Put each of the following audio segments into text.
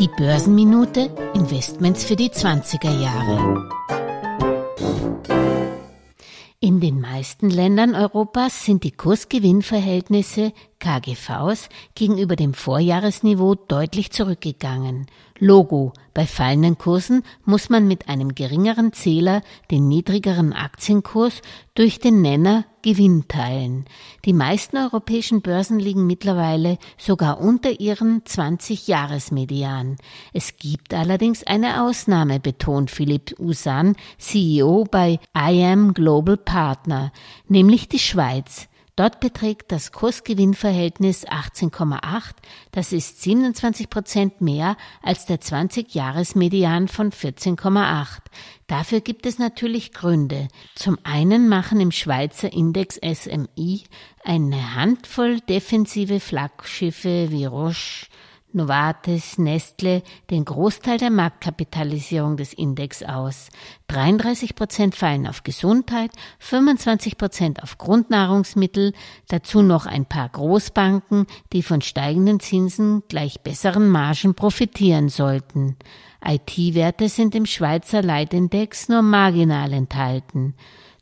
Die Börsenminute Investments für die 20er Jahre. In den meisten Ländern Europas sind die Kursgewinnverhältnisse KGVs gegenüber dem Vorjahresniveau deutlich zurückgegangen. Logo. Bei fallenden Kursen muss man mit einem geringeren Zähler den niedrigeren Aktienkurs durch den Nenner Gewinn teilen. Die meisten europäischen Börsen liegen mittlerweile sogar unter ihren 20-Jahres-Median. Es gibt allerdings eine Ausnahme, betont Philipp Usan, CEO bei IM Global Partner, nämlich die Schweiz. Dort beträgt das Kursgewinnverhältnis 18,8. Das ist 27 Prozent mehr als der 20-Jahres-Median von 14,8. Dafür gibt es natürlich Gründe. Zum einen machen im Schweizer Index SMI eine Handvoll defensive Flaggschiffe wie Roche, Novartis, Nestle den Großteil der Marktkapitalisierung des Index aus. 33 Prozent fallen auf Gesundheit, 25 Prozent auf Grundnahrungsmittel, dazu noch ein paar Großbanken, die von steigenden Zinsen gleich besseren Margen profitieren sollten. IT-Werte sind im Schweizer Leitindex nur marginal enthalten.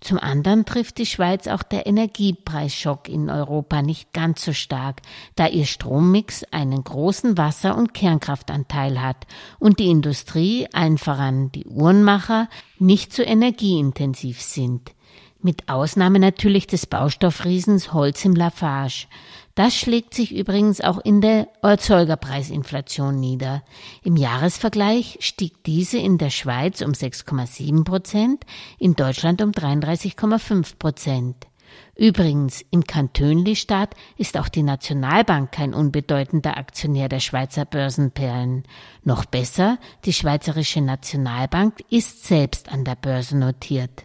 Zum anderen trifft die Schweiz auch der Energiepreisschock in Europa nicht ganz so stark, da ihr Strommix einen großen Wasser- und Kernkraftanteil hat und die Industrie, allen voran die Uhrenmacher, nicht so energieintensiv sind. Mit Ausnahme natürlich des Baustoffriesens Holz im Lafarge. Das schlägt sich übrigens auch in der Erzeugerpreisinflation nieder. Im Jahresvergleich stieg diese in der Schweiz um 6,7 Prozent, in Deutschland um 33,5 Prozent. Übrigens, im Kantönli-Staat ist auch die Nationalbank kein unbedeutender Aktionär der Schweizer Börsenperlen. Noch besser, die Schweizerische Nationalbank ist selbst an der Börse notiert.